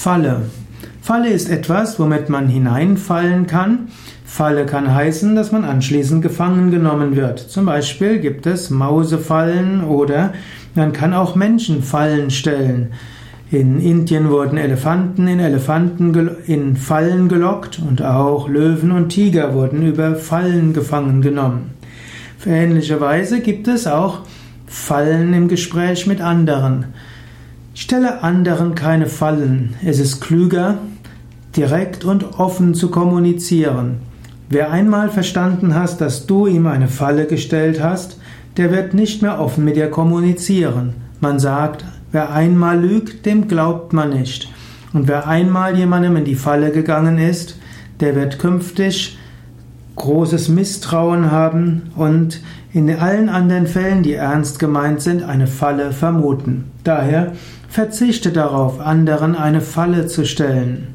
Falle. Falle ist etwas, womit man hineinfallen kann. Falle kann heißen, dass man anschließend gefangen genommen wird. Zum Beispiel gibt es Mausefallen oder man kann auch Menschen Fallen stellen. In Indien wurden Elefanten in Elefanten in Fallen gelockt und auch Löwen und Tiger wurden über Fallen gefangen genommen. Auf ähnliche Weise gibt es auch Fallen im Gespräch mit anderen. Stelle anderen keine Fallen. Es ist klüger, direkt und offen zu kommunizieren. Wer einmal verstanden hast, dass du ihm eine Falle gestellt hast, der wird nicht mehr offen mit dir kommunizieren. Man sagt, wer einmal lügt, dem glaubt man nicht. Und wer einmal jemandem in die Falle gegangen ist, der wird künftig großes Misstrauen haben und in allen anderen Fällen, die ernst gemeint sind, eine Falle vermuten. Daher verzichte darauf, anderen eine Falle zu stellen.